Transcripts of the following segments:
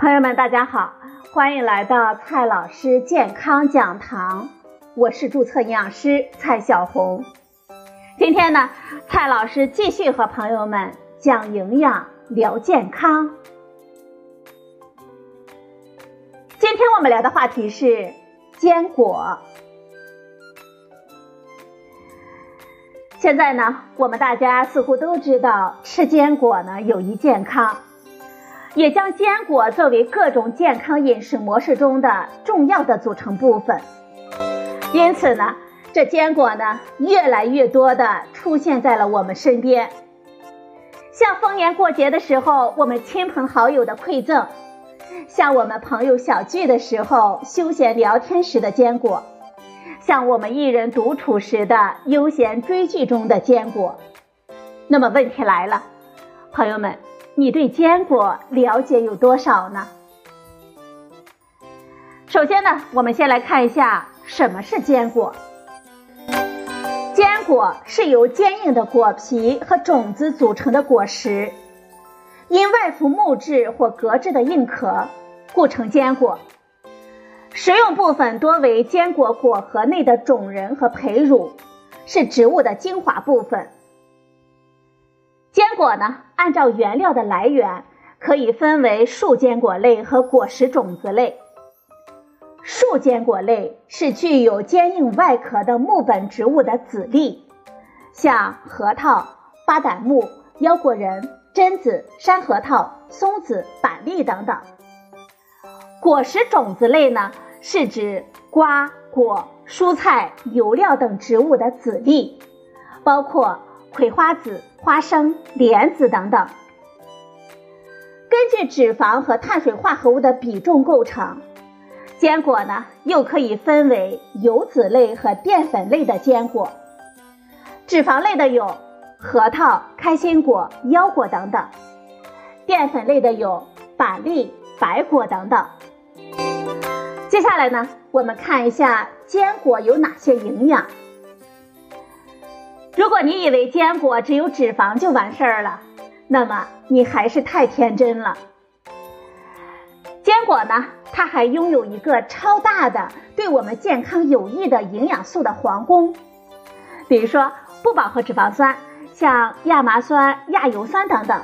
朋友们，大家好，欢迎来到蔡老师健康讲堂，我是注册营养师蔡小红。今天呢，蔡老师继续和朋友们讲营养、聊健康。今天我们聊的话题是坚果。现在呢，我们大家似乎都知道吃坚果呢有益健康。也将坚果作为各种健康饮食模式中的重要的组成部分，因此呢，这坚果呢越来越多的出现在了我们身边。像逢年过节的时候，我们亲朋好友的馈赠；像我们朋友小聚的时候，休闲聊天时的坚果；像我们一人独处时的悠闲追剧中的坚果。那么问题来了，朋友们。你对坚果了解有多少呢？首先呢，我们先来看一下什么是坚果。坚果是由坚硬的果皮和种子组成的果实，因外附木质或革质的硬壳，故成坚果。食用部分多为坚果果核内的种仁和胚乳，是植物的精华部分。坚果呢，按照原料的来源，可以分为树坚果类和果实种子类。树坚果类是具有坚硬外壳的木本植物的籽粒，像核桃、巴旦木、腰果仁、榛子、山核桃、松子、板栗等等。果实种子类呢，是指瓜、果、蔬菜、油料等植物的籽粒，包括葵花籽。花生、莲子等等，根据脂肪和碳水化合物的比重构成，坚果呢又可以分为油脂类和淀粉类的坚果。脂肪类的有核桃、开心果、腰果等等；淀粉类的有板栗、白果等等。接下来呢，我们看一下坚果有哪些营养。如果你以为坚果只有脂肪就完事儿了，那么你还是太天真了。坚果呢，它还拥有一个超大的对我们健康有益的营养素的皇宫，比如说不饱和脂肪酸，像亚麻酸、亚油酸等等，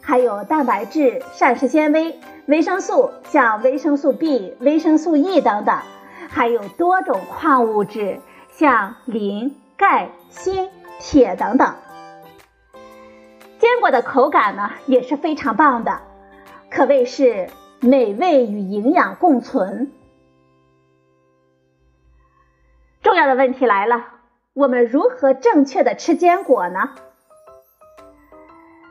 还有蛋白质、膳食纤维、维生素，像维生素 B、维生素 E 等等，还有多种矿物质，像磷、钙、锌。铁等等，坚果的口感呢也是非常棒的，可谓是美味与营养共存。重要的问题来了，我们如何正确的吃坚果呢？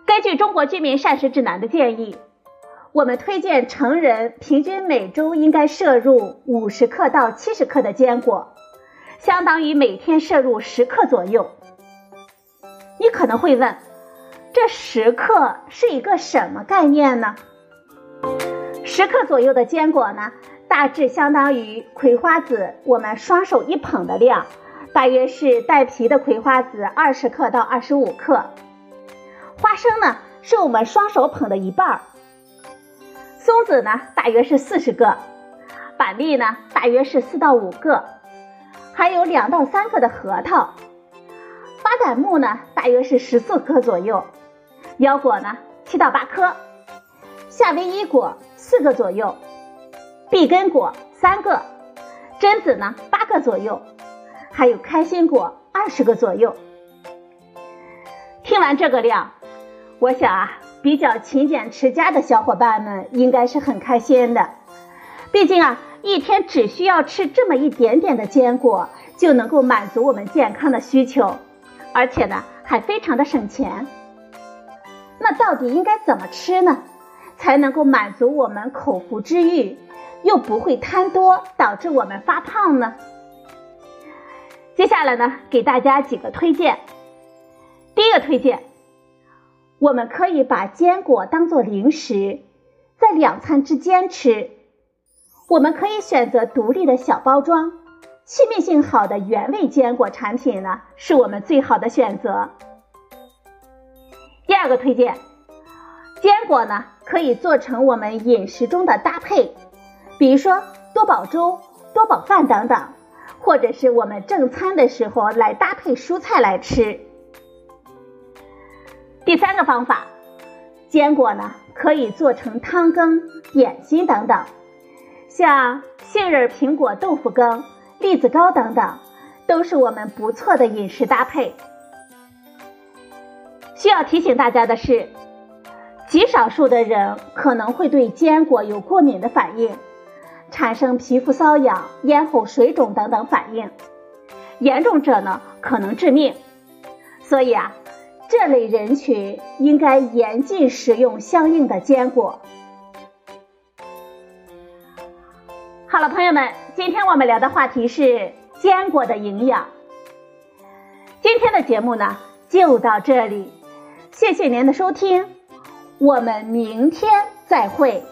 根据中国居民膳食指南的建议，我们推荐成人平均每周应该摄入五十克到七十克的坚果，相当于每天摄入十克左右。你可能会问，这十克是一个什么概念呢？十克左右的坚果呢，大致相当于葵花籽我们双手一捧的量，大约是带皮的葵花籽二十克到二十五克。花生呢，是我们双手捧的一半儿。松子呢，大约是四十个。板栗呢，大约是四到五个。还有两到三个的核桃。巴旦木呢，大约是十四颗左右；腰果呢，七到八颗；夏威夷果四个左右；碧根果三个；榛子呢八个左右；还有开心果二十个左右。听完这个量，我想啊，比较勤俭持家的小伙伴们应该是很开心的。毕竟啊，一天只需要吃这么一点点的坚果，就能够满足我们健康的需求。而且呢，还非常的省钱。那到底应该怎么吃呢，才能够满足我们口腹之欲，又不会贪多导致我们发胖呢？接下来呢，给大家几个推荐。第一个推荐，我们可以把坚果当做零食，在两餐之间吃。我们可以选择独立的小包装。气密性好的原味坚果产品呢，是我们最好的选择。第二个推荐，坚果呢可以做成我们饮食中的搭配，比如说多宝粥、多宝饭等等，或者是我们正餐的时候来搭配蔬菜来吃。第三个方法，坚果呢可以做成汤羹、点心等等，像杏仁苹果豆腐羹、栗子糕等等，都是我们不错的饮食搭配。需要提醒大家的是，极少数的人可能会对坚果有过敏的反应，产生皮肤瘙痒、咽喉水肿等等反应，严重者呢可能致命。所以啊，这类人群应该严禁食用相应的坚果。好了，朋友们，今天我们聊的话题是坚果的营养。今天的节目呢就到这里。谢谢您的收听，我们明天再会。